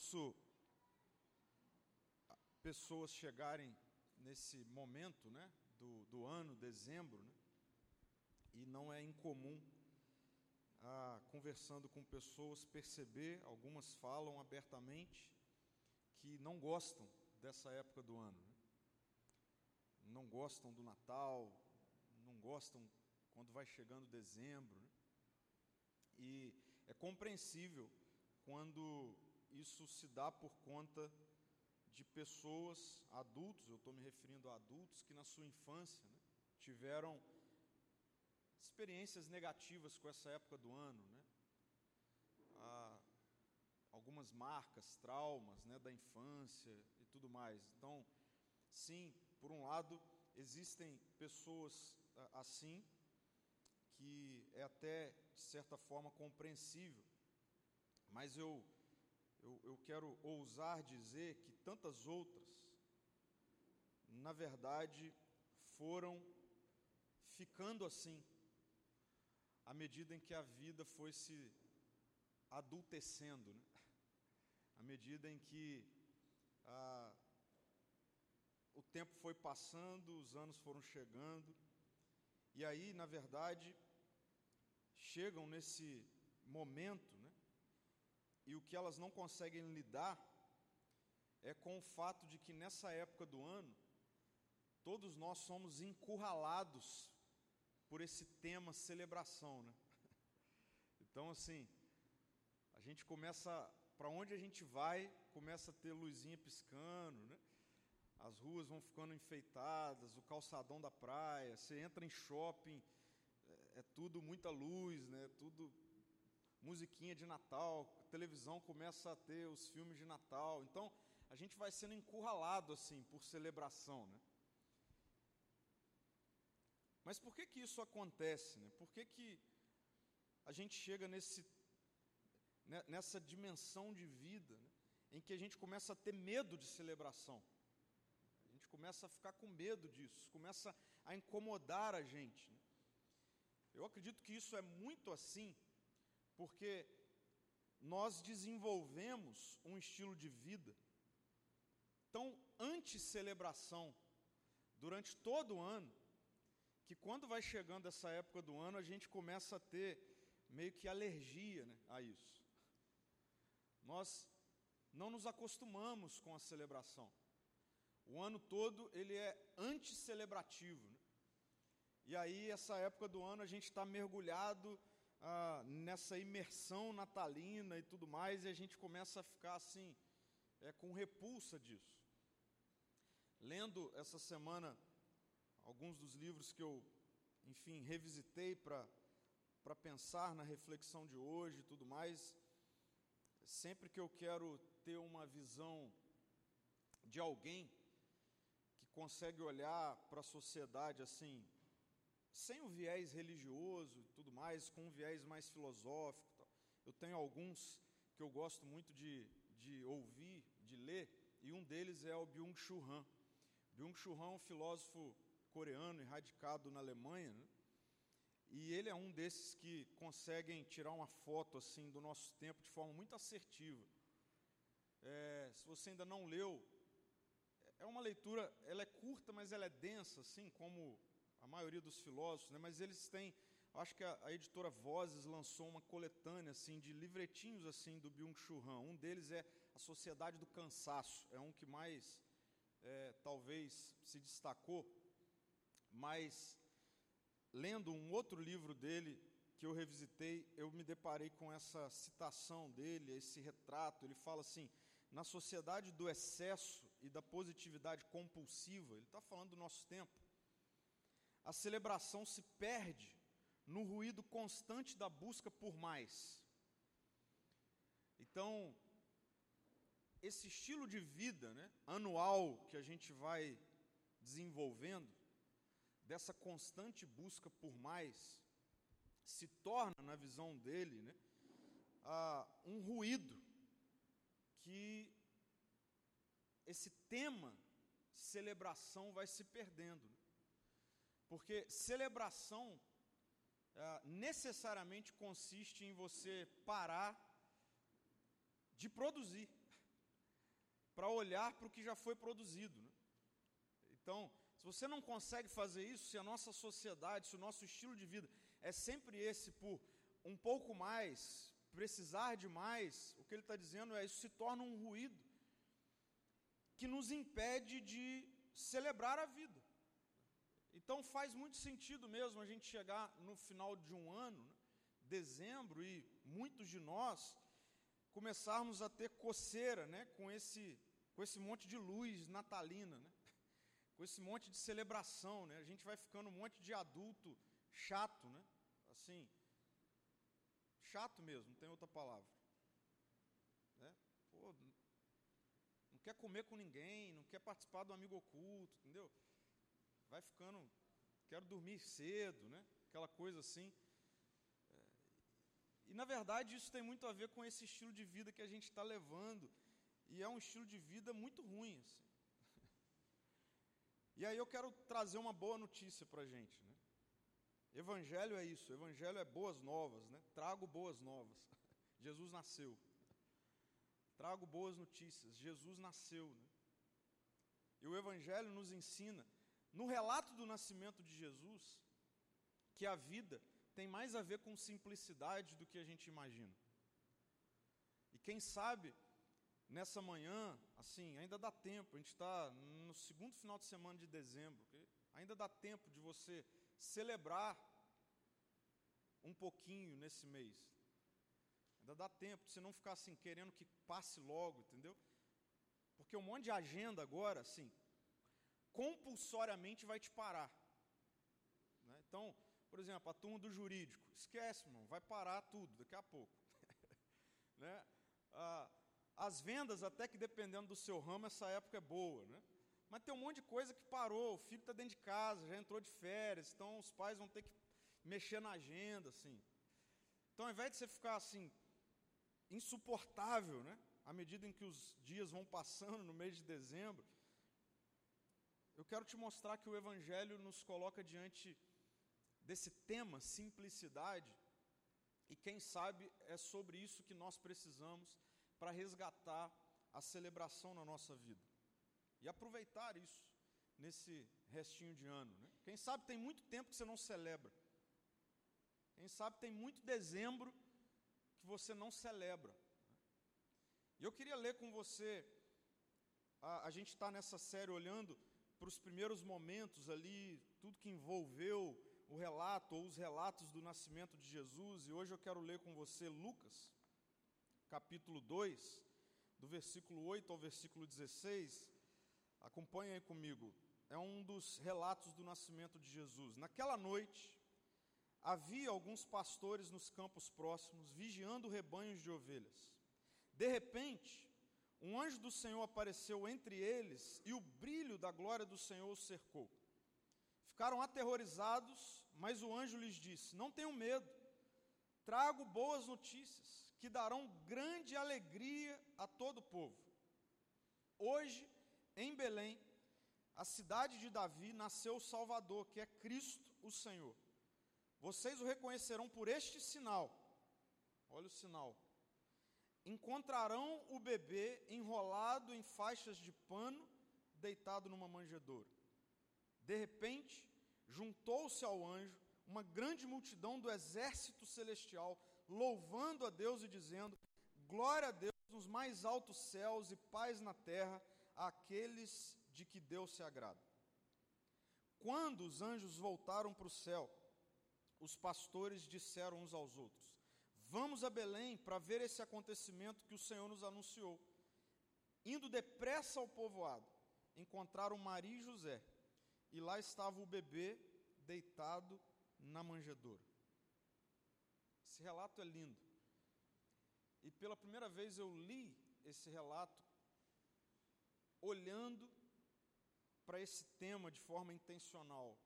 ouço pessoas chegarem nesse momento né, do, do ano, dezembro, né, e não é incomum, ah, conversando com pessoas, perceber, algumas falam abertamente, que não gostam dessa época do ano. Né, não gostam do Natal, não gostam quando vai chegando dezembro. Né, e é compreensível quando isso se dá por conta de pessoas, adultos, eu estou me referindo a adultos que na sua infância né, tiveram experiências negativas com essa época do ano, né? Ah, algumas marcas, traumas né, da infância e tudo mais. Então, sim, por um lado, existem pessoas ah, assim, que é até, de certa forma, compreensível, mas eu eu, eu quero ousar dizer que tantas outras, na verdade, foram ficando assim, à medida em que a vida foi se adultecendo, né? à medida em que ah, o tempo foi passando, os anos foram chegando, e aí, na verdade, chegam nesse momento? E o que elas não conseguem lidar é com o fato de que nessa época do ano, todos nós somos encurralados por esse tema celebração, né? Então, assim, a gente começa, para onde a gente vai, começa a ter luzinha piscando, né? As ruas vão ficando enfeitadas, o calçadão da praia, você entra em shopping, é, é tudo muita luz, né? Tudo musiquinha de Natal, televisão começa a ter os filmes de Natal. Então, a gente vai sendo encurralado assim por celebração, né? Mas por que que isso acontece, né? Por que que a gente chega nesse né, nessa dimensão de vida, né, em que a gente começa a ter medo de celebração? A gente começa a ficar com medo disso, começa a incomodar a gente. Né? Eu acredito que isso é muito assim porque nós desenvolvemos um estilo de vida tão anti-celebração durante todo o ano, que quando vai chegando essa época do ano, a gente começa a ter meio que alergia né, a isso. Nós não nos acostumamos com a celebração. O ano todo ele é anti-celebrativo. Né? E aí, essa época do ano, a gente está mergulhado ah, nessa imersão natalina e tudo mais, e a gente começa a ficar assim, é, com repulsa disso. Lendo essa semana alguns dos livros que eu, enfim, revisitei para pensar na reflexão de hoje e tudo mais, sempre que eu quero ter uma visão de alguém que consegue olhar para a sociedade assim, sem o viés religioso e tudo mais, com um viés mais filosófico. Eu tenho alguns que eu gosto muito de, de ouvir, de ler, e um deles é o Byung-Chul Han. Byung-Chul Han é um filósofo coreano, radicado na Alemanha, né? e ele é um desses que conseguem tirar uma foto assim do nosso tempo de forma muito assertiva. É, se você ainda não leu, é uma leitura, ela é curta, mas ela é densa, assim como a maioria dos filósofos, né, mas eles têm, acho que a, a, editora Vozes lançou uma coletânea assim de livretinhos assim do Byung-Chul Han. Um deles é A Sociedade do Cansaço, é um que mais é, talvez se destacou, mas lendo um outro livro dele que eu revisitei, eu me deparei com essa citação dele, esse retrato. Ele fala assim: na sociedade do excesso e da positividade compulsiva, ele está falando do nosso tempo a celebração se perde no ruído constante da busca por mais. Então, esse estilo de vida né, anual que a gente vai desenvolvendo, dessa constante busca por mais, se torna, na visão dele, né, um ruído que esse tema celebração vai se perdendo. Porque celebração é, necessariamente consiste em você parar de produzir. para olhar para o que já foi produzido. Né? Então, se você não consegue fazer isso, se a nossa sociedade, se o nosso estilo de vida é sempre esse por um pouco mais, precisar de mais, o que ele está dizendo é isso se torna um ruído que nos impede de celebrar a vida. Então faz muito sentido mesmo a gente chegar no final de um ano, né, dezembro, e muitos de nós começarmos a ter coceira né, com, esse, com esse monte de luz natalina, né, com esse monte de celebração. Né, a gente vai ficando um monte de adulto chato, né, assim, chato mesmo, não tem outra palavra. Né, pô, não quer comer com ninguém, não quer participar do amigo oculto, entendeu? Vai ficando, quero dormir cedo, né? Aquela coisa assim. É, e na verdade isso tem muito a ver com esse estilo de vida que a gente está levando. E é um estilo de vida muito ruim. Assim. E aí eu quero trazer uma boa notícia para a gente. Né? Evangelho é isso, evangelho é boas novas, né? Trago boas novas. Jesus nasceu. Trago boas notícias. Jesus nasceu. Né? E o evangelho nos ensina no relato do nascimento de Jesus, que a vida tem mais a ver com simplicidade do que a gente imagina. E quem sabe, nessa manhã, assim, ainda dá tempo, a gente está no segundo final de semana de dezembro, ainda dá tempo de você celebrar um pouquinho nesse mês. Ainda dá tempo de você não ficar assim, querendo que passe logo, entendeu? Porque um monte de agenda agora, assim, compulsoriamente vai te parar. Né? Então, por exemplo, a turma do jurídico, esquece, irmão, vai parar tudo daqui a pouco. né? ah, as vendas, até que dependendo do seu ramo, essa época é boa. Né? Mas tem um monte de coisa que parou, o filho está dentro de casa, já entrou de férias, então os pais vão ter que mexer na agenda. assim. Então, ao invés de você ficar assim, insuportável, né? à medida em que os dias vão passando no mês de dezembro, eu quero te mostrar que o Evangelho nos coloca diante desse tema, simplicidade, e quem sabe é sobre isso que nós precisamos para resgatar a celebração na nossa vida e aproveitar isso nesse restinho de ano. Né? Quem sabe tem muito tempo que você não celebra, quem sabe tem muito dezembro que você não celebra. E eu queria ler com você, a, a gente está nessa série olhando para os primeiros momentos ali, tudo que envolveu o relato ou os relatos do nascimento de Jesus, e hoje eu quero ler com você Lucas, capítulo 2, do versículo 8 ao versículo 16. Acompanhe aí comigo. É um dos relatos do nascimento de Jesus. Naquela noite, havia alguns pastores nos campos próximos, vigiando rebanhos de ovelhas. De repente, um anjo do Senhor apareceu entre eles e o brilho da glória do Senhor os cercou. Ficaram aterrorizados, mas o anjo lhes disse: Não tenham medo, trago boas notícias que darão grande alegria a todo o povo. Hoje, em Belém, a cidade de Davi, nasceu o Salvador, que é Cristo o Senhor. Vocês o reconhecerão por este sinal. Olha o sinal encontrarão o bebê enrolado em faixas de pano, deitado numa manjedoura. De repente, juntou-se ao anjo uma grande multidão do exército celestial, louvando a Deus e dizendo: Glória a Deus nos mais altos céus e paz na terra àqueles de que Deus se agrada. Quando os anjos voltaram para o céu, os pastores disseram uns aos outros: Vamos a Belém para ver esse acontecimento que o Senhor nos anunciou. Indo depressa ao povoado, encontraram Maria e José, e lá estava o bebê deitado na manjedoura. Esse relato é lindo. E pela primeira vez eu li esse relato olhando para esse tema de forma intencional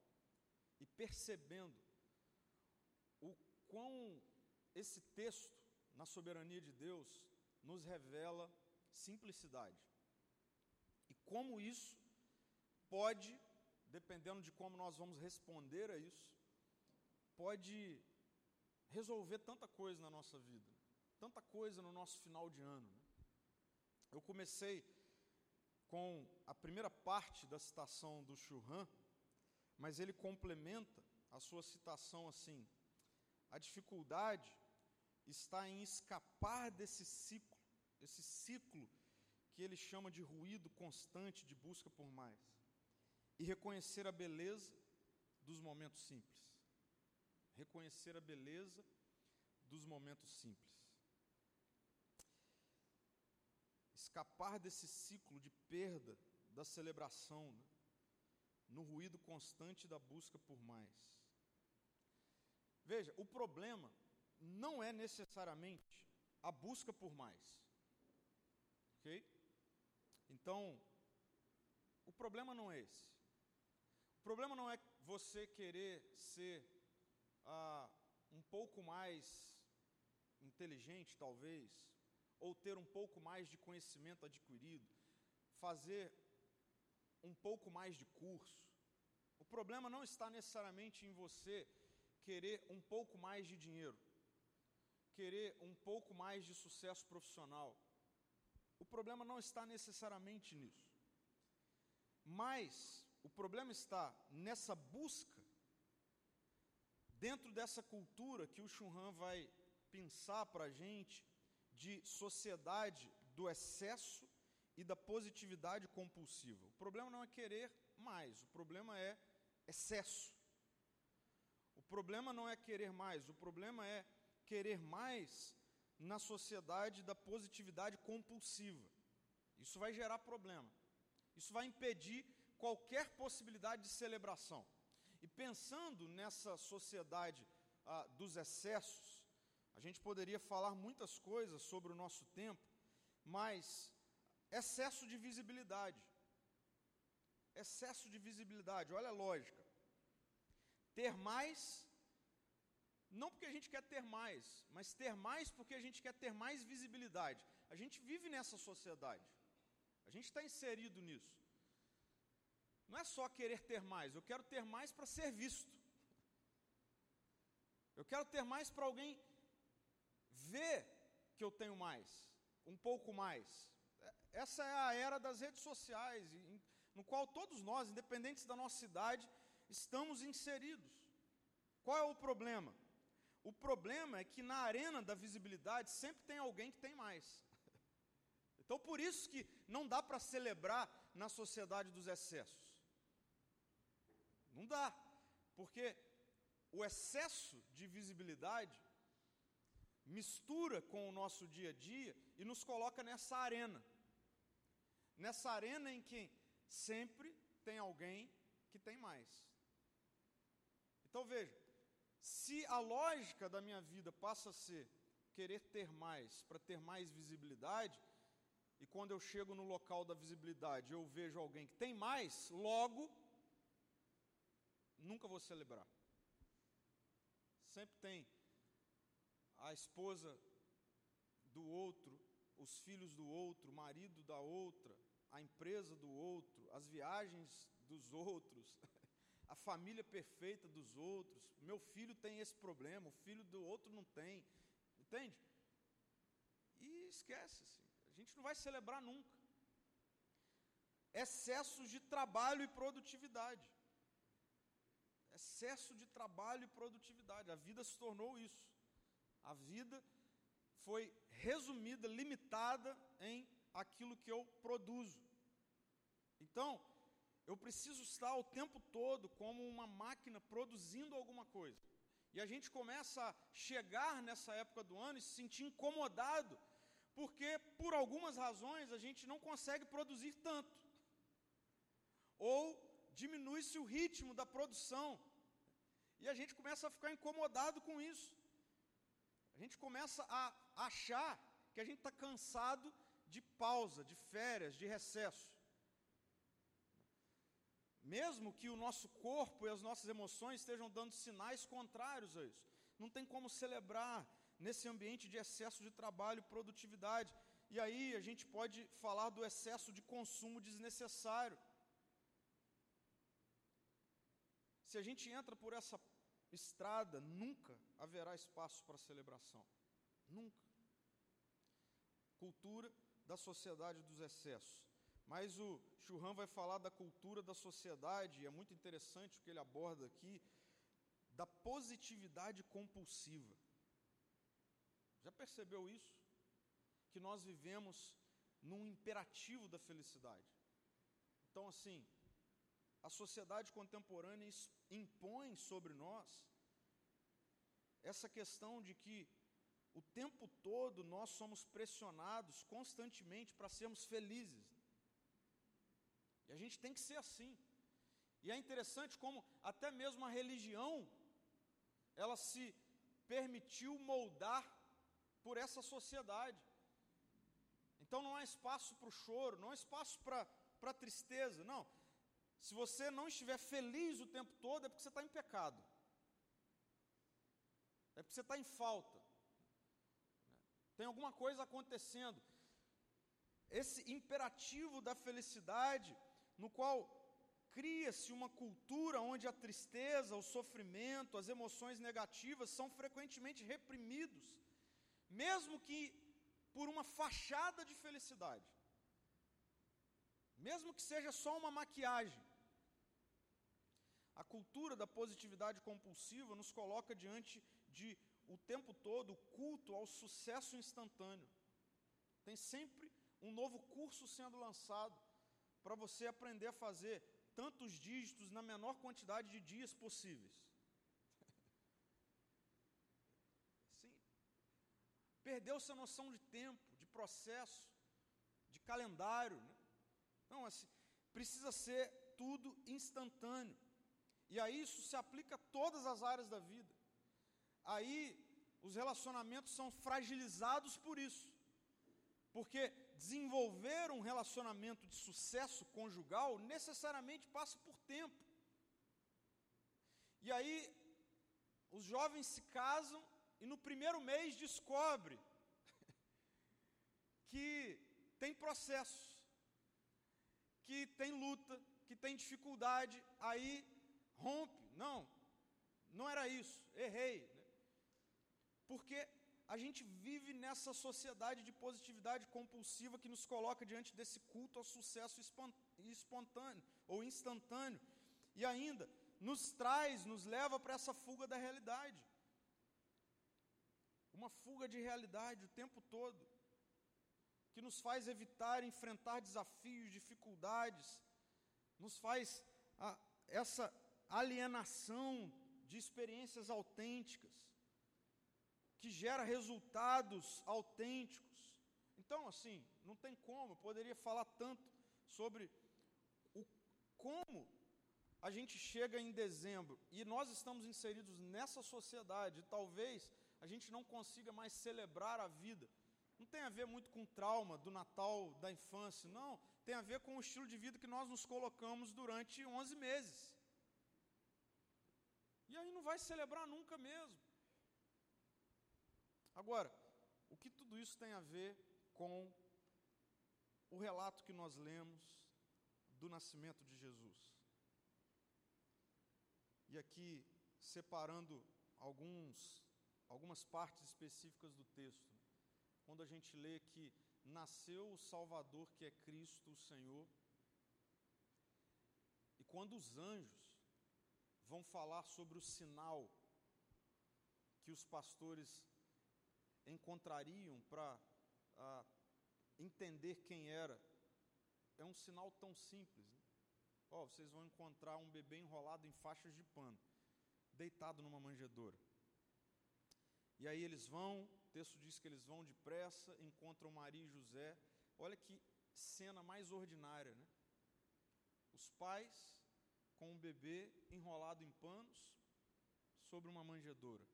e percebendo o quão esse texto, na soberania de Deus, nos revela simplicidade. E como isso pode, dependendo de como nós vamos responder a isso, pode resolver tanta coisa na nossa vida, tanta coisa no nosso final de ano. Né? Eu comecei com a primeira parte da citação do Churran, mas ele complementa a sua citação assim: a dificuldade está em escapar desse ciclo, esse ciclo que ele chama de ruído constante de busca por mais, e reconhecer a beleza dos momentos simples. Reconhecer a beleza dos momentos simples. Escapar desse ciclo de perda da celebração, né? no ruído constante da busca por mais. Veja, o problema não é necessariamente a busca por mais. Ok? Então, o problema não é esse. O problema não é você querer ser ah, um pouco mais inteligente, talvez, ou ter um pouco mais de conhecimento adquirido, fazer um pouco mais de curso. O problema não está necessariamente em você querer um pouco mais de dinheiro, querer um pouco mais de sucesso profissional. O problema não está necessariamente nisso. Mas o problema está nessa busca, dentro dessa cultura que o Churran vai pensar para a gente, de sociedade do excesso e da positividade compulsiva. O problema não é querer mais, o problema é excesso. O problema não é querer mais, o problema é querer mais na sociedade da positividade compulsiva. Isso vai gerar problema. Isso vai impedir qualquer possibilidade de celebração. E pensando nessa sociedade ah, dos excessos, a gente poderia falar muitas coisas sobre o nosso tempo, mas excesso de visibilidade. Excesso de visibilidade, olha a lógica. Ter mais, não porque a gente quer ter mais, mas ter mais porque a gente quer ter mais visibilidade. A gente vive nessa sociedade, a gente está inserido nisso. Não é só querer ter mais, eu quero ter mais para ser visto. Eu quero ter mais para alguém ver que eu tenho mais, um pouco mais. Essa é a era das redes sociais, no qual todos nós, independentes da nossa idade, estamos inseridos. Qual é o problema? O problema é que na arena da visibilidade sempre tem alguém que tem mais. Então por isso que não dá para celebrar na sociedade dos excessos. Não dá, porque o excesso de visibilidade mistura com o nosso dia a dia e nos coloca nessa arena. Nessa arena em que sempre tem alguém que tem mais. Então veja, se a lógica da minha vida passa a ser querer ter mais para ter mais visibilidade, e quando eu chego no local da visibilidade eu vejo alguém que tem mais, logo, nunca vou celebrar. Sempre tem a esposa do outro, os filhos do outro, o marido da outra, a empresa do outro, as viagens dos outros, a família perfeita dos outros. Meu filho tem esse problema, o filho do outro não tem. Entende? E esquece-se. A gente não vai celebrar nunca. Excessos de trabalho e produtividade. Excesso de trabalho e produtividade. A vida se tornou isso. A vida foi resumida, limitada em aquilo que eu produzo. Então, eu preciso estar o tempo todo como uma máquina produzindo alguma coisa. E a gente começa a chegar nessa época do ano e se sentir incomodado, porque por algumas razões a gente não consegue produzir tanto. Ou diminui-se o ritmo da produção. E a gente começa a ficar incomodado com isso. A gente começa a achar que a gente está cansado de pausa, de férias, de recesso. Mesmo que o nosso corpo e as nossas emoções estejam dando sinais contrários a isso. Não tem como celebrar nesse ambiente de excesso de trabalho e produtividade. E aí a gente pode falar do excesso de consumo desnecessário. Se a gente entra por essa estrada, nunca haverá espaço para celebração. Nunca. Cultura da sociedade dos excessos. Mas o Churran vai falar da cultura da sociedade, e é muito interessante o que ele aborda aqui, da positividade compulsiva. Já percebeu isso? Que nós vivemos num imperativo da felicidade. Então, assim, a sociedade contemporânea impõe sobre nós essa questão de que o tempo todo nós somos pressionados constantemente para sermos felizes. E a gente tem que ser assim. E é interessante como até mesmo a religião ela se permitiu moldar por essa sociedade. Então não há espaço para o choro, não há espaço para a tristeza, não. Se você não estiver feliz o tempo todo, é porque você está em pecado, é porque você está em falta, tem alguma coisa acontecendo. Esse imperativo da felicidade, no qual cria-se uma cultura onde a tristeza, o sofrimento, as emoções negativas são frequentemente reprimidos mesmo que por uma fachada de felicidade, mesmo que seja só uma maquiagem. A cultura da positividade compulsiva nos coloca diante de o tempo todo o culto ao sucesso instantâneo. Tem sempre um novo curso sendo lançado para você aprender a fazer tantos dígitos na menor quantidade de dias possíveis. Perdeu-se a noção de tempo, de processo, de calendário. Né? Então, assim, precisa ser tudo instantâneo. E aí isso se aplica a todas as áreas da vida. Aí os relacionamentos são fragilizados por isso. Porque desenvolver um relacionamento de sucesso conjugal necessariamente passa por tempo. E aí os jovens se casam e no primeiro mês descobre que tem processos, que tem luta, que tem dificuldade, aí rompe. Não, não era isso, errei. Né? Porque a gente vive nessa sociedade de positividade compulsiva que nos coloca diante desse culto ao sucesso espontâneo ou instantâneo. E ainda nos traz, nos leva para essa fuga da realidade uma fuga de realidade o tempo todo, que nos faz evitar enfrentar desafios, dificuldades, nos faz a, essa alienação de experiências autênticas, que gera resultados autênticos. Então, assim, não tem como, eu poderia falar tanto sobre o como a gente chega em dezembro e nós estamos inseridos nessa sociedade, talvez a gente não consiga mais celebrar a vida. Não tem a ver muito com trauma do Natal, da infância, não. Tem a ver com o estilo de vida que nós nos colocamos durante 11 meses. E aí não vai celebrar nunca mesmo. Agora, o que tudo isso tem a ver com o relato que nós lemos do nascimento de Jesus? E aqui, separando alguns algumas partes específicas do texto. Quando a gente lê que nasceu o Salvador, que é Cristo o Senhor, e quando os anjos vão falar sobre o sinal que os pastores encontrariam para ah, entender quem era, é um sinal tão simples. Né? Oh, vocês vão encontrar um bebê enrolado em faixas de pano, deitado numa manjedoura. E aí eles vão, o texto diz que eles vão depressa, encontram Maria e José. Olha que cena mais ordinária, né? Os pais com um bebê enrolado em panos sobre uma manjedoura.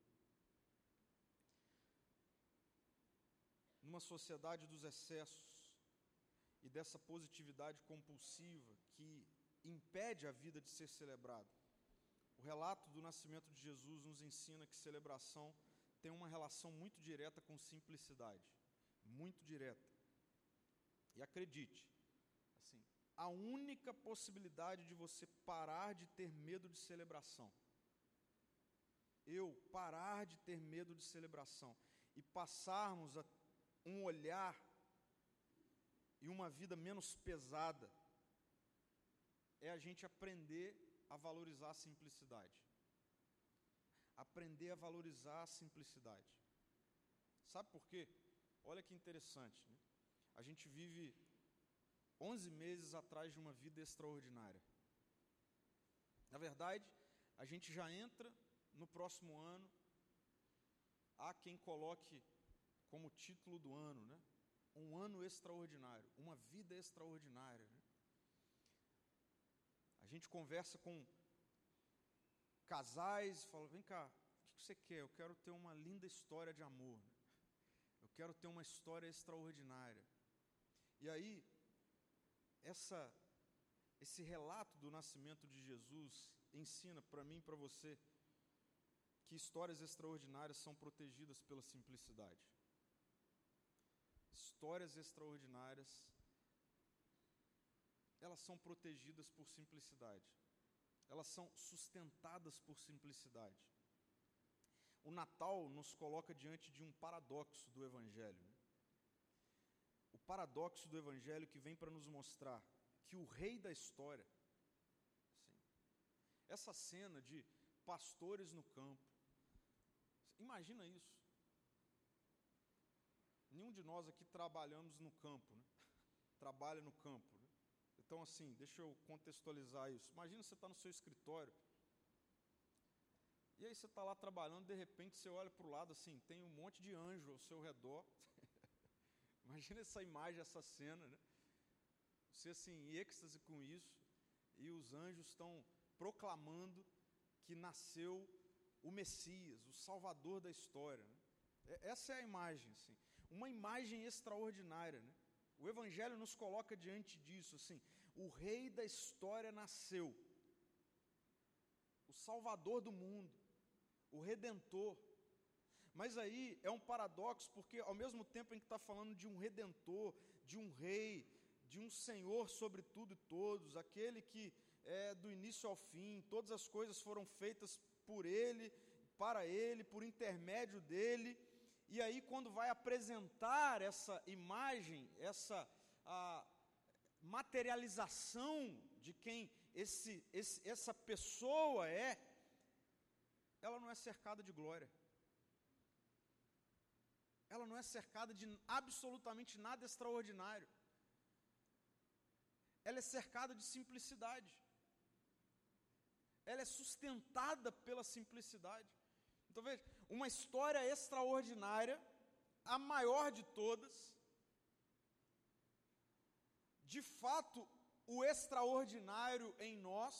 Numa sociedade dos excessos e dessa positividade compulsiva que impede a vida de ser celebrada. O relato do nascimento de Jesus nos ensina que celebração tem uma relação muito direta com simplicidade, muito direta. E acredite, assim, a única possibilidade de você parar de ter medo de celebração, eu parar de ter medo de celebração e passarmos a um olhar e uma vida menos pesada é a gente aprender a valorizar a simplicidade. Aprender a valorizar a simplicidade. Sabe por quê? Olha que interessante. Né? A gente vive 11 meses atrás de uma vida extraordinária. Na verdade, a gente já entra no próximo ano. Há quem coloque como título do ano, né? Um ano extraordinário, uma vida extraordinária. Né? A gente conversa com casais, fala: vem cá, o que você quer? Eu quero ter uma linda história de amor. Né? Eu quero ter uma história extraordinária. E aí, essa, esse relato do nascimento de Jesus ensina para mim e para você que histórias extraordinárias são protegidas pela simplicidade. Histórias extraordinárias, elas são protegidas por simplicidade. Elas são sustentadas por simplicidade. O Natal nos coloca diante de um paradoxo do Evangelho. O paradoxo do Evangelho que vem para nos mostrar que o rei da história, assim, essa cena de pastores no campo, imagina isso. Nenhum de nós aqui trabalhamos no campo, né? trabalha no campo. Né? Então, assim, deixa eu contextualizar isso. Imagina você está no seu escritório, e aí você está lá trabalhando, de repente você olha para o lado assim, tem um monte de anjo ao seu redor. Imagina essa imagem, essa cena, né? Você assim, em êxtase com isso, e os anjos estão proclamando que nasceu o Messias, o Salvador da história. Né? Essa é a imagem, assim, uma imagem extraordinária. Né? O Evangelho nos coloca diante disso, assim, o Rei da história nasceu, o Salvador do mundo o redentor. Mas aí é um paradoxo, porque ao mesmo tempo em que está falando de um redentor, de um rei, de um senhor sobre tudo e todos, aquele que é do início ao fim, todas as coisas foram feitas por ele, para ele, por intermédio dele. E aí, quando vai apresentar essa imagem, essa a, materialização de quem esse, esse, essa pessoa é, ela não é cercada de glória. Ela não é cercada de absolutamente nada extraordinário. Ela é cercada de simplicidade. Ela é sustentada pela simplicidade. Então veja, uma história extraordinária, a maior de todas. De fato, o extraordinário em nós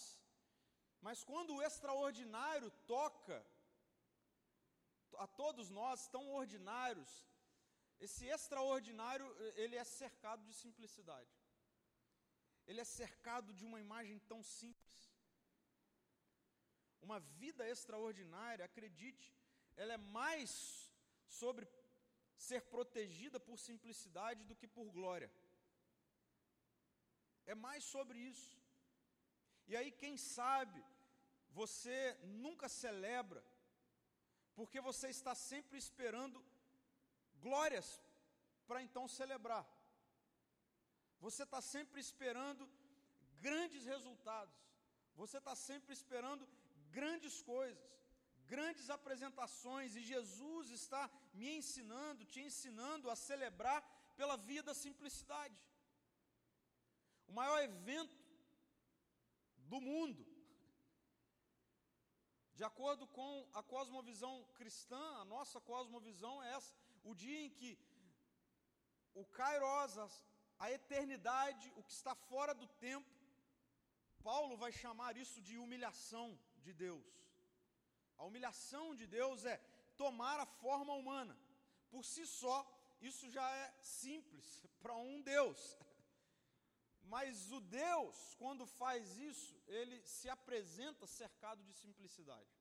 mas quando o extraordinário toca a todos nós, tão ordinários, esse extraordinário, ele é cercado de simplicidade. Ele é cercado de uma imagem tão simples. Uma vida extraordinária, acredite, ela é mais sobre ser protegida por simplicidade do que por glória. É mais sobre isso. E aí, quem sabe, você nunca celebra, porque você está sempre esperando glórias para então celebrar. Você está sempre esperando grandes resultados. Você está sempre esperando grandes coisas, grandes apresentações, e Jesus está me ensinando, te ensinando a celebrar pela via da simplicidade. O maior evento do mundo. De acordo com a cosmovisão cristã, a nossa cosmovisão é essa, o dia em que o Kairos, a eternidade, o que está fora do tempo, Paulo vai chamar isso de humilhação de Deus. A humilhação de Deus é tomar a forma humana. Por si só, isso já é simples para um Deus. Mas o Deus, quando faz isso, ele se apresenta cercado de simplicidade.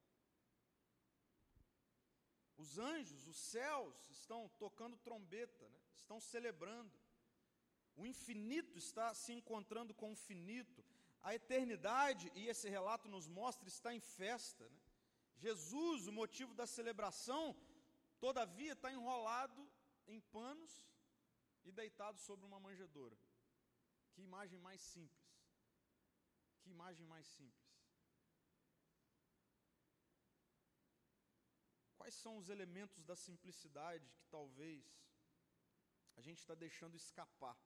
Os anjos, os céus estão tocando trombeta, né? estão celebrando. O infinito está se encontrando com o finito. A eternidade, e esse relato nos mostra, está em festa. Né? Jesus, o motivo da celebração, todavia está enrolado em panos e deitado sobre uma manjedoura. Que imagem mais simples. Que imagem mais simples. Quais são os elementos da simplicidade que talvez a gente está deixando escapar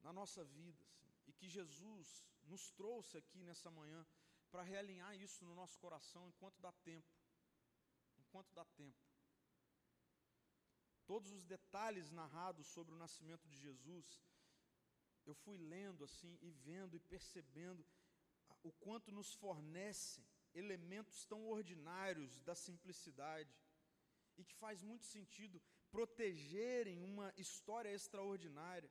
na nossa vida assim, e que Jesus nos trouxe aqui nessa manhã para realinhar isso no nosso coração enquanto dá tempo. Enquanto dá tempo. Todos os detalhes narrados sobre o nascimento de Jesus, eu fui lendo assim e vendo e percebendo o quanto nos fornecem elementos tão ordinários da simplicidade e que faz muito sentido protegerem uma história extraordinária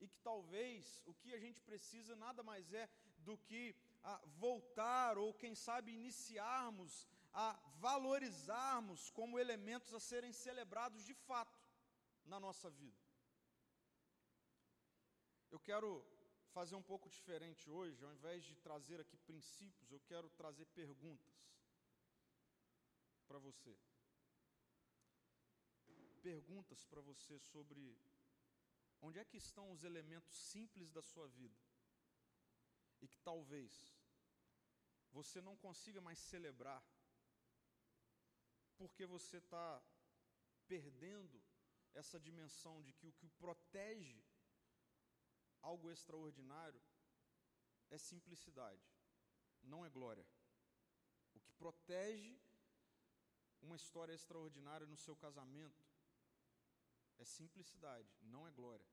e que talvez o que a gente precisa nada mais é do que a voltar ou quem sabe iniciarmos a valorizarmos como elementos a serem celebrados de fato na nossa vida. Eu quero fazer um pouco diferente hoje, ao invés de trazer aqui princípios, eu quero trazer perguntas para você. Perguntas para você sobre onde é que estão os elementos simples da sua vida e que talvez você não consiga mais celebrar porque você está perdendo essa dimensão de que o que protege algo extraordinário é simplicidade, não é glória. O que protege uma história extraordinária no seu casamento é simplicidade, não é glória.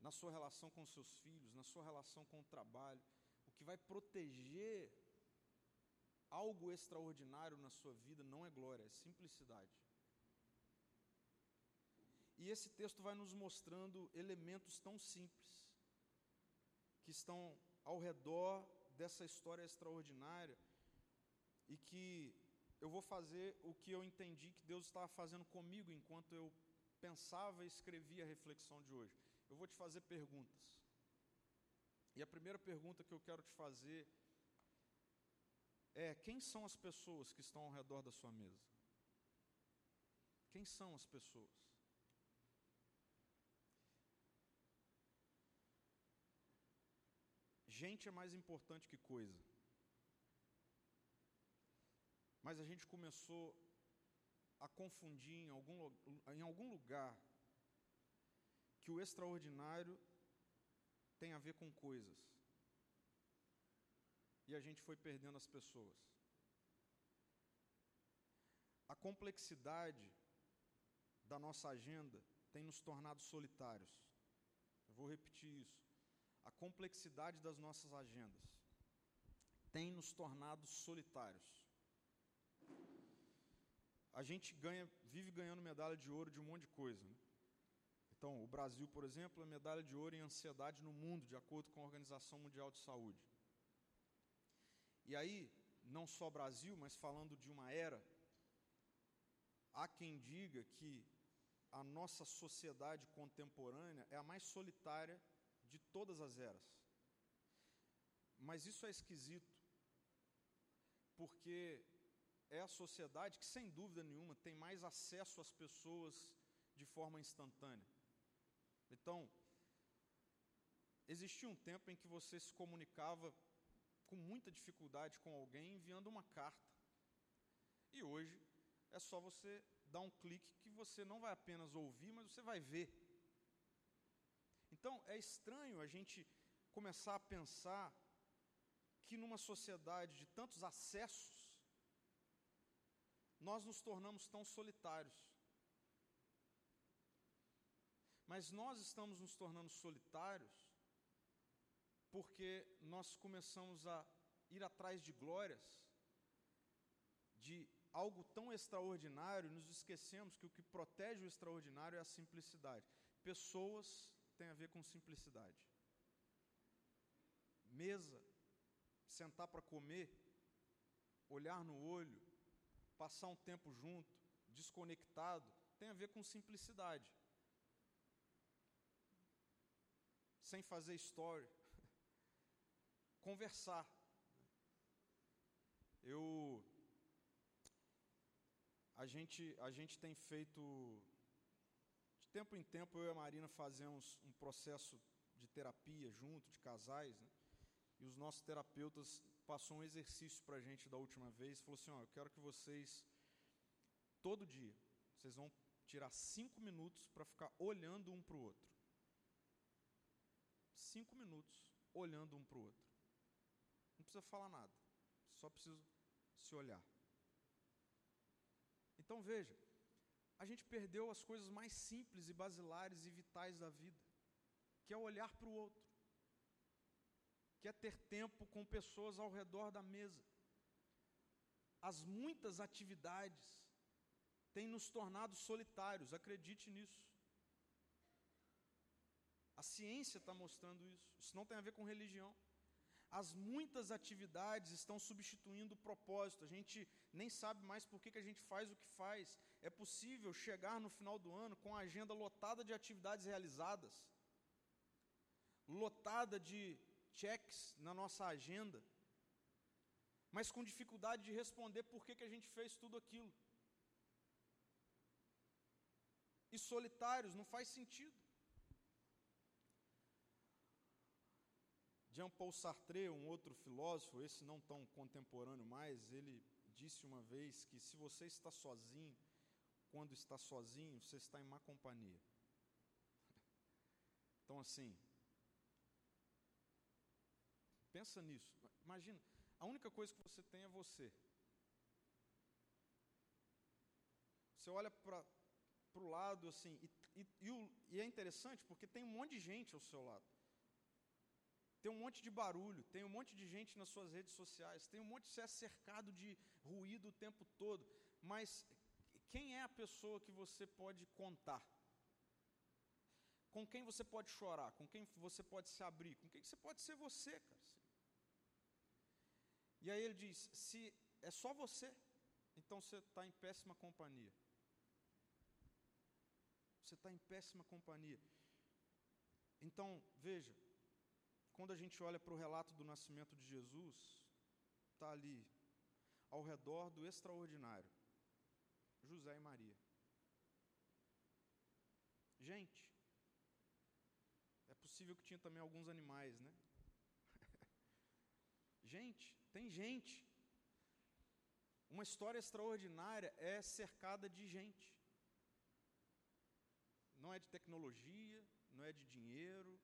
Na sua relação com seus filhos, na sua relação com o trabalho, o que vai proteger algo extraordinário na sua vida não é glória, é simplicidade. E esse texto vai nos mostrando elementos tão simples que estão ao redor dessa história extraordinária e que eu vou fazer o que eu entendi que Deus estava fazendo comigo enquanto eu pensava e escrevia a reflexão de hoje. Eu vou te fazer perguntas. E a primeira pergunta que eu quero te fazer é: quem são as pessoas que estão ao redor da sua mesa? Quem são as pessoas? Gente é mais importante que coisa. Mas a gente começou a confundir em algum, em algum lugar que o extraordinário tem a ver com coisas. E a gente foi perdendo as pessoas. A complexidade da nossa agenda tem nos tornado solitários. Eu vou repetir isso. A complexidade das nossas agendas tem nos tornado solitários a gente ganha, vive ganhando medalha de ouro de um monte de coisa. Né? Então, o Brasil, por exemplo, é medalha de ouro em ansiedade no mundo, de acordo com a Organização Mundial de Saúde. E aí, não só Brasil, mas falando de uma era, há quem diga que a nossa sociedade contemporânea é a mais solitária de todas as eras. Mas isso é esquisito, porque é a sociedade que, sem dúvida nenhuma, tem mais acesso às pessoas de forma instantânea. Então, existia um tempo em que você se comunicava com muita dificuldade com alguém enviando uma carta. E hoje é só você dar um clique que você não vai apenas ouvir, mas você vai ver. Então, é estranho a gente começar a pensar que numa sociedade de tantos acessos, nós nos tornamos tão solitários. Mas nós estamos nos tornando solitários porque nós começamos a ir atrás de glórias, de algo tão extraordinário, nos esquecemos que o que protege o extraordinário é a simplicidade. Pessoas têm a ver com simplicidade. Mesa, sentar para comer, olhar no olho, passar um tempo junto, desconectado, tem a ver com simplicidade. Sem fazer história. Conversar. Eu a gente a gente tem feito De tempo em tempo, eu e a Marina fazemos um processo de terapia junto, de casais, né? E os nossos terapeutas passou um exercício para a gente da última vez, falou assim, ó, eu quero que vocês, todo dia, vocês vão tirar cinco minutos para ficar olhando um para o outro. Cinco minutos olhando um para o outro. Não precisa falar nada, só precisa se olhar. Então veja, a gente perdeu as coisas mais simples e basilares e vitais da vida, que é olhar para o outro, que é ter tempo com pessoas ao redor da mesa. As muitas atividades têm nos tornado solitários, acredite nisso. A ciência está mostrando isso, isso não tem a ver com religião as muitas atividades estão substituindo o propósito, a gente nem sabe mais por que, que a gente faz o que faz. É possível chegar no final do ano com a agenda lotada de atividades realizadas, lotada de checks na nossa agenda, mas com dificuldade de responder por que, que a gente fez tudo aquilo. E solitários, não faz sentido. Jean-Paul Sartre, um outro filósofo, esse não tão contemporâneo mais, ele disse uma vez que se você está sozinho, quando está sozinho, você está em má companhia. Então, assim, pensa nisso. Imagina, a única coisa que você tem é você. Você olha para o lado assim, e, e, e, e é interessante porque tem um monte de gente ao seu lado tem um monte de barulho, tem um monte de gente nas suas redes sociais, tem um monte de é cercado de ruído o tempo todo, mas quem é a pessoa que você pode contar? Com quem você pode chorar? Com quem você pode se abrir? Com quem você pode ser você, cara? E aí ele diz: se é só você, então você está em péssima companhia. Você está em péssima companhia. Então, veja, quando a gente olha para o relato do nascimento de Jesus, está ali, ao redor do extraordinário, José e Maria. Gente, é possível que tinha também alguns animais, né? gente, tem gente. Uma história extraordinária é cercada de gente. Não é de tecnologia, não é de dinheiro,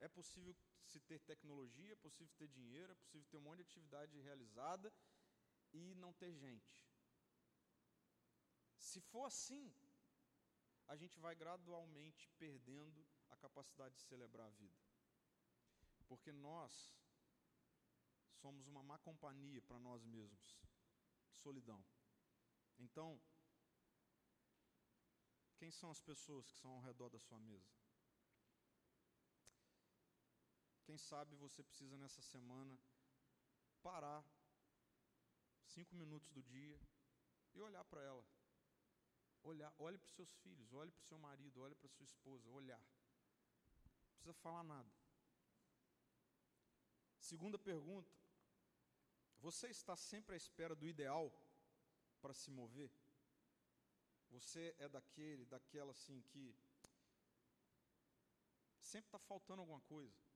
é possível se ter tecnologia, é possível ter dinheiro, é possível ter um monte de atividade realizada e não ter gente. Se for assim, a gente vai gradualmente perdendo a capacidade de celebrar a vida. Porque nós somos uma má companhia para nós mesmos. Solidão. Então, quem são as pessoas que são ao redor da sua mesa? Quem sabe você precisa nessa semana parar cinco minutos do dia e olhar para ela. Olhar, olhe para os seus filhos, olhe para o seu marido, olhe para sua esposa, olhar. Não precisa falar nada. Segunda pergunta: Você está sempre à espera do ideal para se mover? Você é daquele, daquela assim que sempre está faltando alguma coisa.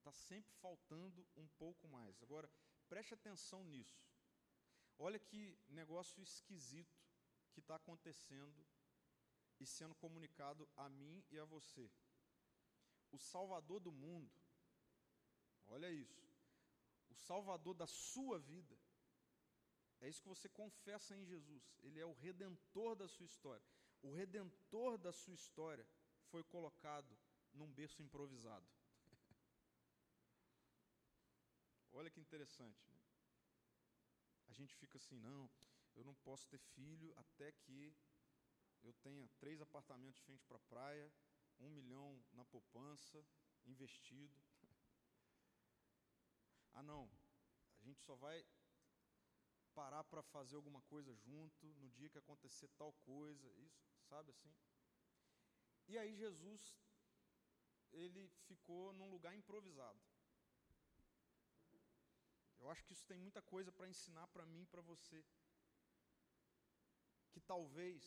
Está sempre faltando um pouco mais. Agora, preste atenção nisso. Olha que negócio esquisito que está acontecendo e sendo comunicado a mim e a você. O Salvador do mundo, olha isso, o Salvador da sua vida, é isso que você confessa em Jesus, Ele é o redentor da sua história. O redentor da sua história foi colocado num berço improvisado. Olha que interessante. Né? A gente fica assim, não, eu não posso ter filho até que eu tenha três apartamentos de frente para a praia, um milhão na poupança, investido. ah, não, a gente só vai parar para fazer alguma coisa junto no dia que acontecer tal coisa, isso, sabe assim? E aí Jesus, ele ficou num lugar improvisado. Eu acho que isso tem muita coisa para ensinar para mim e para você. Que talvez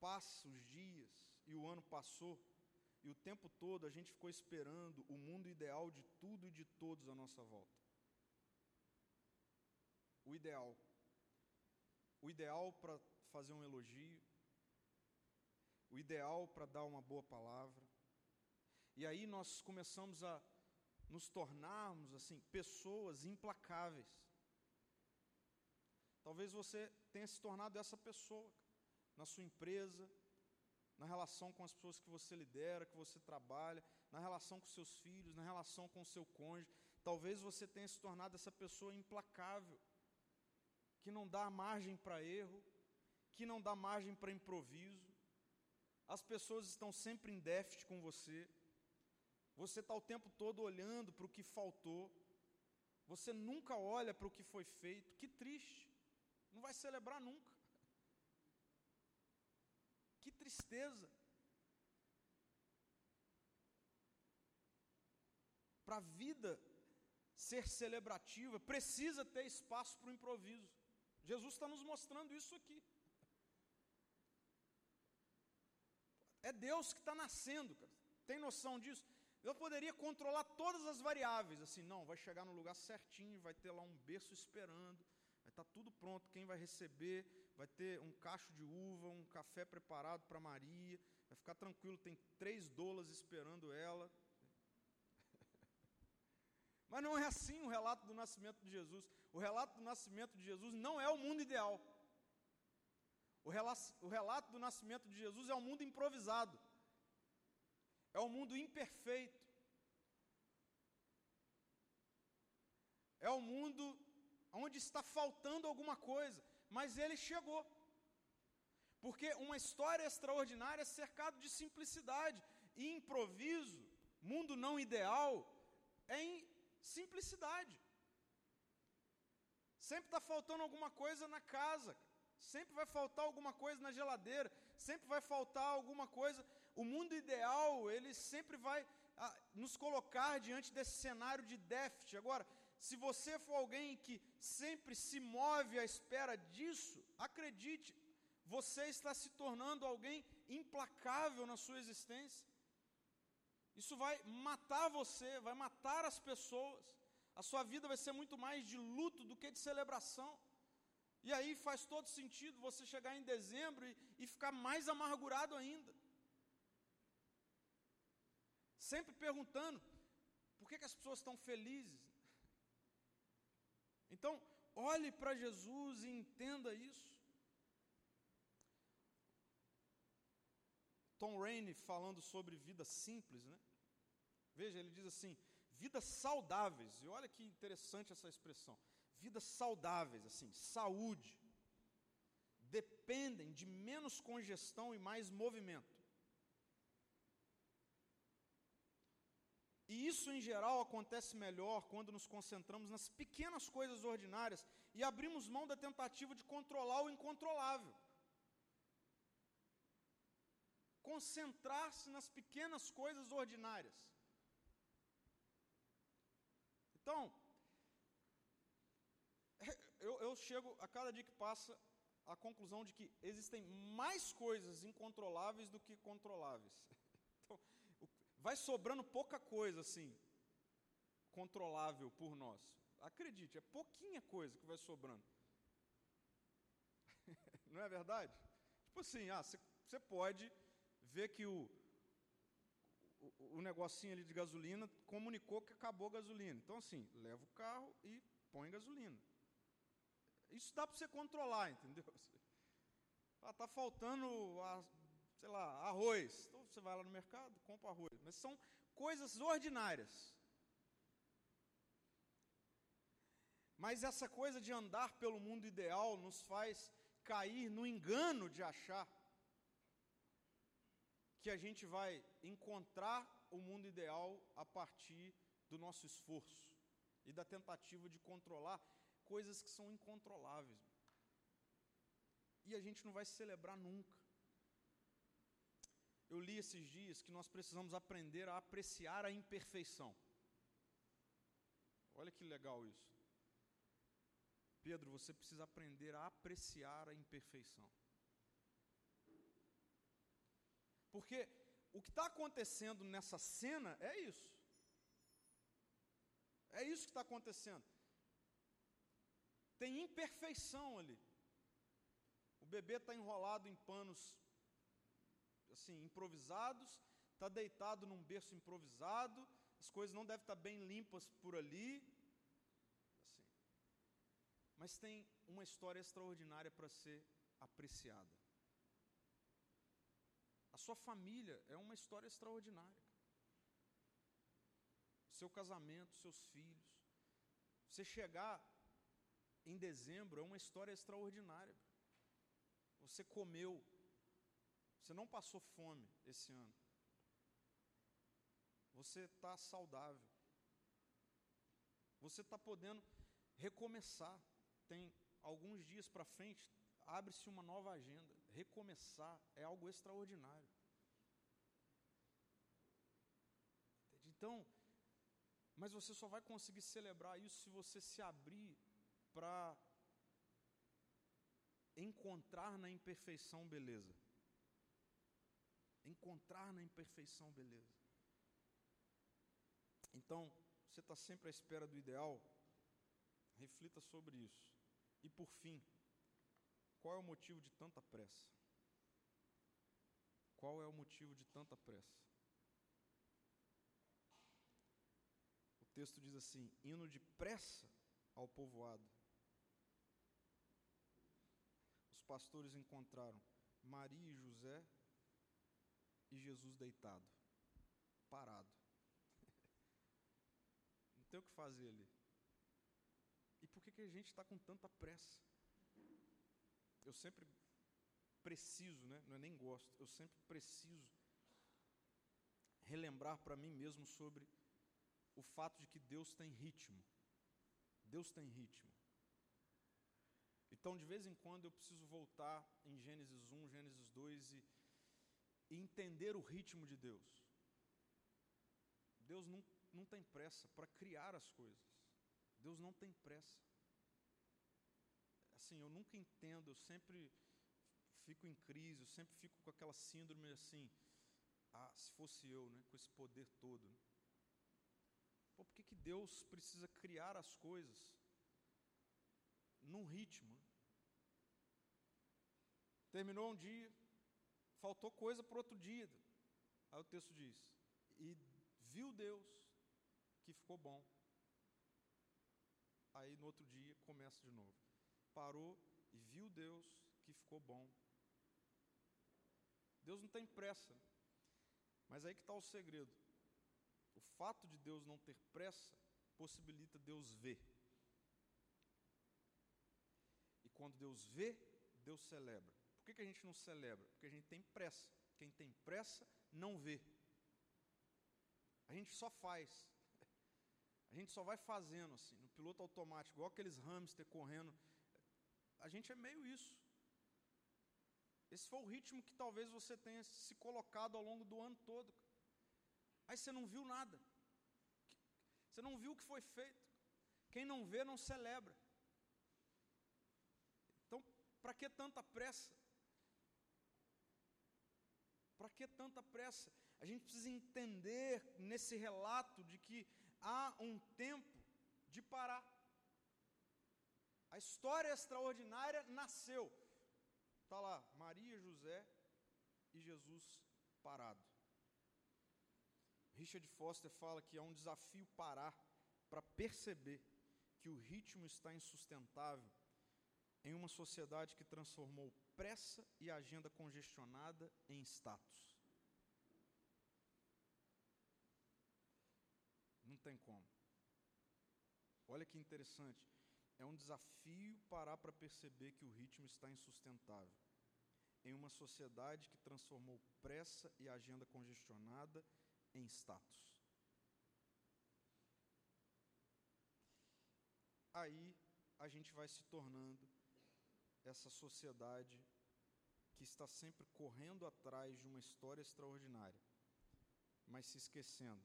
passa os dias e o ano passou, e o tempo todo a gente ficou esperando o mundo ideal de tudo e de todos à nossa volta. O ideal. O ideal para fazer um elogio, o ideal para dar uma boa palavra. E aí nós começamos a nos tornarmos assim pessoas implacáveis. Talvez você tenha se tornado essa pessoa na sua empresa, na relação com as pessoas que você lidera, que você trabalha, na relação com seus filhos, na relação com o seu cônjuge. Talvez você tenha se tornado essa pessoa implacável, que não dá margem para erro, que não dá margem para improviso. As pessoas estão sempre em déficit com você. Você está o tempo todo olhando para o que faltou. Você nunca olha para o que foi feito. Que triste. Não vai celebrar nunca. Que tristeza. Para a vida ser celebrativa, precisa ter espaço para o improviso. Jesus está nos mostrando isso aqui. É Deus que está nascendo, cara. Tem noção disso? Eu poderia controlar todas as variáveis, assim, não, vai chegar no lugar certinho, vai ter lá um berço esperando, vai estar tá tudo pronto, quem vai receber, vai ter um cacho de uva, um café preparado para Maria, vai ficar tranquilo, tem três dolas esperando ela. Mas não é assim o relato do nascimento de Jesus. O relato do nascimento de Jesus não é o mundo ideal. O relato do nascimento de Jesus é um mundo improvisado, é um mundo imperfeito, é um mundo onde está faltando alguma coisa, mas ele chegou. Porque uma história extraordinária é cercada de simplicidade e improviso, mundo não ideal, é em simplicidade. Sempre está faltando alguma coisa na casa, sempre vai faltar alguma coisa na geladeira, sempre vai faltar alguma coisa. O mundo ideal, ele sempre vai ah, nos colocar diante desse cenário de déficit. Agora, se você for alguém que sempre se move à espera disso, acredite, você está se tornando alguém implacável na sua existência. Isso vai matar você, vai matar as pessoas. A sua vida vai ser muito mais de luto do que de celebração. E aí faz todo sentido você chegar em dezembro e, e ficar mais amargurado ainda. Sempre perguntando: por que, que as pessoas estão felizes? Então, olhe para Jesus e entenda isso. Tom Rainey falando sobre vida simples, né? Veja, ele diz assim: vidas saudáveis. E olha que interessante essa expressão. Vidas saudáveis, assim, saúde, dependem de menos congestão e mais movimento. E isso, em geral, acontece melhor quando nos concentramos nas pequenas coisas ordinárias e abrimos mão da tentativa de controlar o incontrolável. Concentrar-se nas pequenas coisas ordinárias. Então, eu, eu chego, a cada dia que passa, à conclusão de que existem mais coisas incontroláveis do que controláveis. vai sobrando pouca coisa assim, controlável por nós. Acredite, é pouquinha coisa que vai sobrando. Não é verdade? Tipo assim, ah, você pode ver que o, o, o negocinho ali de gasolina comunicou que acabou a gasolina. Então, assim, leva o carro e põe gasolina. Isso dá para você controlar, entendeu? Ah, tá faltando a, sei lá, arroz. Então você vai lá no mercado, compra arroz. Mas são coisas ordinárias. Mas essa coisa de andar pelo mundo ideal nos faz cair no engano de achar que a gente vai encontrar o mundo ideal a partir do nosso esforço e da tentativa de controlar coisas que são incontroláveis. E a gente não vai celebrar nunca. Eu li esses dias que nós precisamos aprender a apreciar a imperfeição. Olha que legal isso. Pedro, você precisa aprender a apreciar a imperfeição. Porque o que está acontecendo nessa cena é isso. É isso que está acontecendo. Tem imperfeição ali. O bebê está enrolado em panos assim, improvisados, está deitado num berço improvisado, as coisas não devem estar tá bem limpas por ali. Assim. Mas tem uma história extraordinária para ser apreciada. A sua família é uma história extraordinária. Seu casamento, seus filhos. Você chegar em dezembro é uma história extraordinária. Você comeu, você não passou fome esse ano. Você está saudável. Você está podendo recomeçar. Tem alguns dias para frente, abre-se uma nova agenda. Recomeçar é algo extraordinário. Então, mas você só vai conseguir celebrar isso se você se abrir para encontrar na imperfeição beleza. Encontrar na imperfeição beleza. Então, você está sempre à espera do ideal? Reflita sobre isso. E por fim, qual é o motivo de tanta pressa? Qual é o motivo de tanta pressa? O texto diz assim: indo depressa ao povoado. Os pastores encontraram Maria e José e Jesus deitado, parado. Não tem o que fazer ali. E por que, que a gente está com tanta pressa? eu sempre preciso, né? não é nem gosto, eu sempre preciso relembrar para mim mesmo sobre o fato de que Deus tem ritmo. Deus tem ritmo. Então, de vez em quando, eu preciso voltar em Gênesis 1, Gênesis 2 e, e entender o ritmo de Deus. Deus não, não tem pressa para criar as coisas. Deus não tem pressa assim, eu nunca entendo, eu sempre fico em crise, eu sempre fico com aquela síndrome assim, ah, se fosse eu, né, com esse poder todo. Né? Pô, por que, que Deus precisa criar as coisas num ritmo? Né? Terminou um dia, faltou coisa para outro dia. Aí o texto diz: E viu Deus que ficou bom. Aí no outro dia começa de novo parou e viu Deus que ficou bom. Deus não tem pressa, mas aí que está o segredo. O fato de Deus não ter pressa possibilita Deus ver. E quando Deus vê, Deus celebra. Por que, que a gente não celebra? Porque a gente tem pressa. Quem tem pressa não vê. A gente só faz. A gente só vai fazendo assim, no piloto automático, igual aqueles hamster correndo a gente é meio isso. Esse foi o ritmo que talvez você tenha se colocado ao longo do ano todo. Aí você não viu nada. Você não viu o que foi feito. Quem não vê, não celebra. Então, para que tanta pressa? Para que tanta pressa? A gente precisa entender nesse relato de que há um tempo de parar. A história extraordinária nasceu. Está lá, Maria, José e Jesus parado. Richard Foster fala que é um desafio parar para perceber que o ritmo está insustentável em uma sociedade que transformou pressa e agenda congestionada em status. Não tem como. Olha que interessante é um desafio parar para perceber que o ritmo está insustentável. Em uma sociedade que transformou pressa e agenda congestionada em status. Aí a gente vai se tornando essa sociedade que está sempre correndo atrás de uma história extraordinária, mas se esquecendo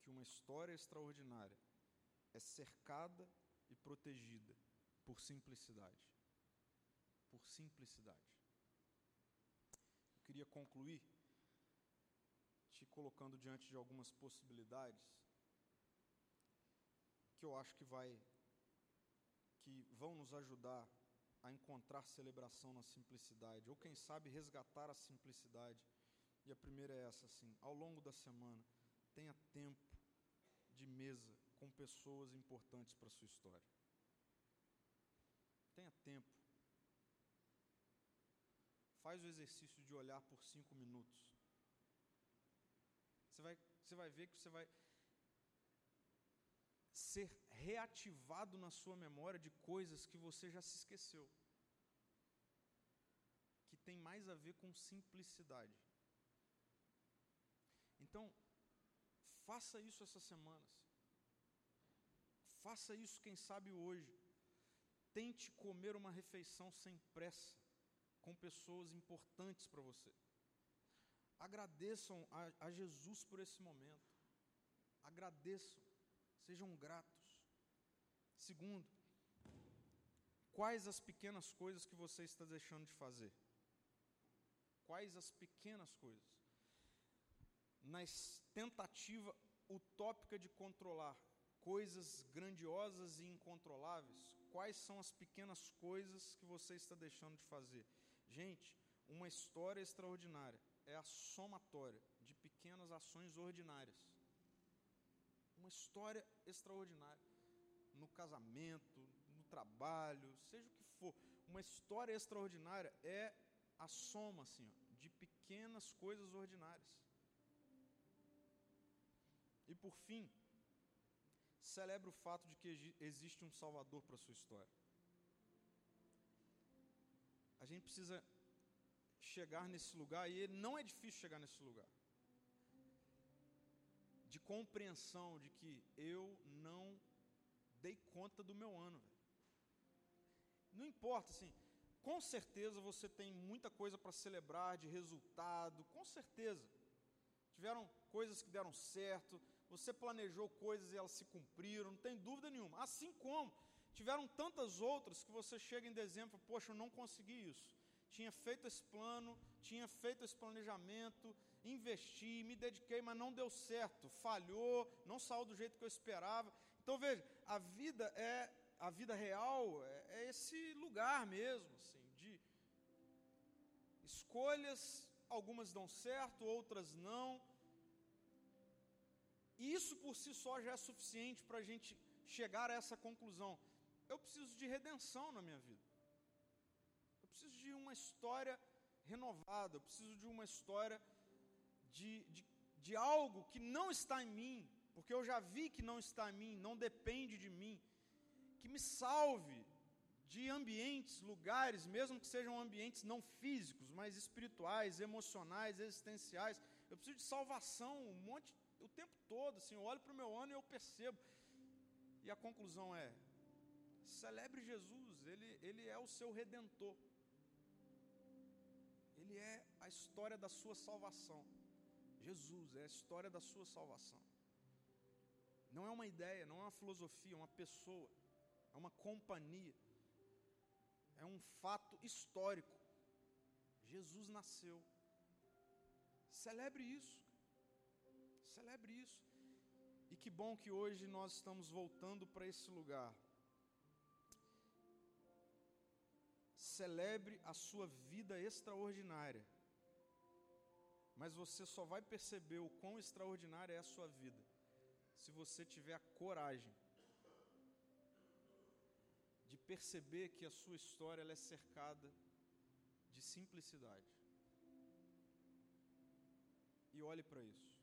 que uma história extraordinária é cercada e protegida por simplicidade. Por simplicidade. Eu queria concluir colocando diante de algumas possibilidades que eu acho que vai que vão nos ajudar a encontrar celebração na simplicidade, ou quem sabe resgatar a simplicidade. E a primeira é essa assim, ao longo da semana, tenha tempo de mesa com pessoas importantes para a sua história. Tenha tempo. Faz o exercício de olhar por cinco minutos. Você vai, você vai ver que você vai ser reativado na sua memória de coisas que você já se esqueceu. Que tem mais a ver com simplicidade. Então, faça isso essas semanas. Faça isso, quem sabe, hoje. Tente comer uma refeição sem pressa, com pessoas importantes para você. Agradeçam a, a Jesus por esse momento. Agradeçam. Sejam gratos. Segundo, quais as pequenas coisas que você está deixando de fazer? Quais as pequenas coisas? Na tentativa utópica de controlar coisas grandiosas e incontroláveis, quais são as pequenas coisas que você está deixando de fazer? Gente, uma história extraordinária é a somatória de pequenas ações ordinárias uma história extraordinária. No casamento, no trabalho, seja o que for. Uma história extraordinária é a soma assim, ó, de pequenas coisas ordinárias. E por fim, celebre o fato de que existe um Salvador para a sua história. A gente precisa chegar nesse lugar, e não é difícil chegar nesse lugar de compreensão de que eu não dei conta do meu ano. Não importa, assim, com certeza você tem muita coisa para celebrar de resultado, com certeza. Tiveram coisas que deram certo, você planejou coisas e elas se cumpriram, não tem dúvida nenhuma. Assim como tiveram tantas outras que você chega em dezembro, poxa, eu não consegui isso. Tinha feito esse plano, tinha feito esse planejamento, investi, me dediquei, mas não deu certo, falhou, não saiu do jeito que eu esperava. Então veja, a vida é a vida real é, é esse lugar mesmo, assim, de escolhas, algumas dão certo, outras não. E isso por si só já é suficiente para a gente chegar a essa conclusão. Eu preciso de redenção na minha vida. Eu preciso de uma história renovada, eu preciso de uma história de, de, de algo que não está em mim, porque eu já vi que não está em mim, não depende de mim, que me salve de ambientes, lugares, mesmo que sejam ambientes não físicos, mas espirituais, emocionais, existenciais. Eu preciso de salvação um monte, o tempo todo. Assim, eu olho para o meu ano e eu percebo. E a conclusão é: celebre Jesus, ele, ele é o seu redentor. Ele é a história da sua salvação. Jesus é a história da sua salvação. Não é uma ideia, não é uma filosofia, é uma pessoa, é uma companhia, é um fato histórico. Jesus nasceu. Celebre isso. Celebre isso. E que bom que hoje nós estamos voltando para esse lugar. Celebre a sua vida extraordinária mas você só vai perceber o quão extraordinária é a sua vida se você tiver a coragem de perceber que a sua história é cercada de simplicidade. E olhe para isso.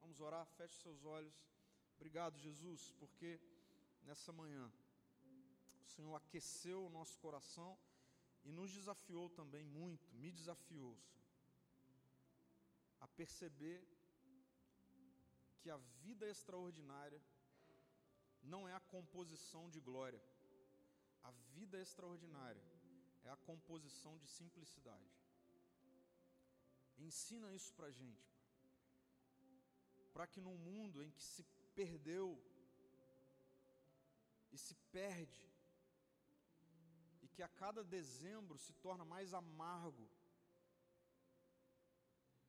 Vamos orar, feche seus olhos. Obrigado, Jesus, porque nessa manhã o Senhor aqueceu o nosso coração e nos desafiou também muito, me desafiou, Senhor a perceber que a vida extraordinária não é a composição de glória. A vida extraordinária é a composição de simplicidade. Ensina isso para a gente, para que num mundo em que se perdeu e se perde, e que a cada dezembro se torna mais amargo,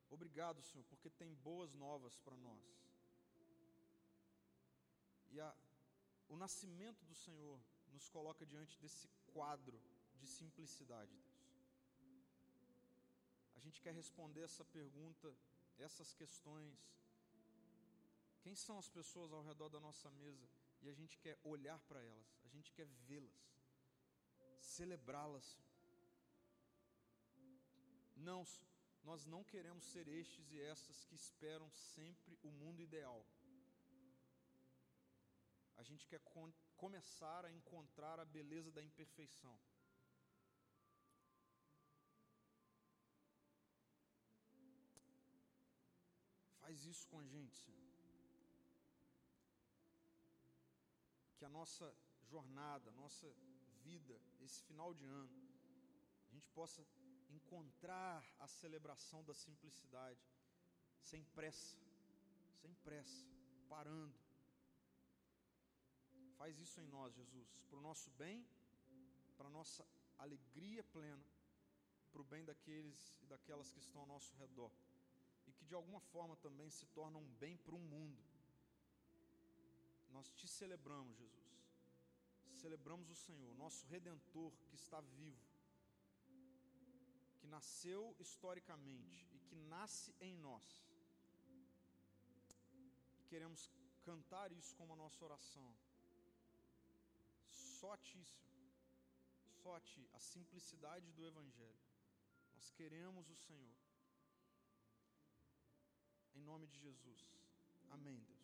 Obrigado, Senhor, porque tem boas novas para nós. E a, o nascimento do Senhor nos coloca diante desse quadro de simplicidade, Deus. A gente quer responder essa pergunta, essas questões. Quem são as pessoas ao redor da nossa mesa? E a gente quer olhar para elas, a gente quer vê-las, celebrá-las. Não, nós não queremos ser estes e estas que esperam sempre o mundo ideal. A gente quer começar a encontrar a beleza da imperfeição. Faz isso com a gente, Senhor. Que a nossa jornada, nossa vida, esse final de ano, a gente possa encontrar a celebração da simplicidade, sem pressa, sem pressa, parando. Faz isso em nós, Jesus, para o nosso bem, para a nossa alegria plena, para o bem daqueles e daquelas que estão ao nosso redor e que de alguma forma também se tornam um bem para o mundo. Nós te celebramos, Jesus. Celebramos o Senhor, nosso redentor que está vivo, nasceu historicamente e que nasce em nós. E queremos cantar isso como a nossa oração. Só a Ti, Senhor. Só a Ti, a simplicidade do Evangelho. Nós queremos o Senhor. Em nome de Jesus. Amém, Deus.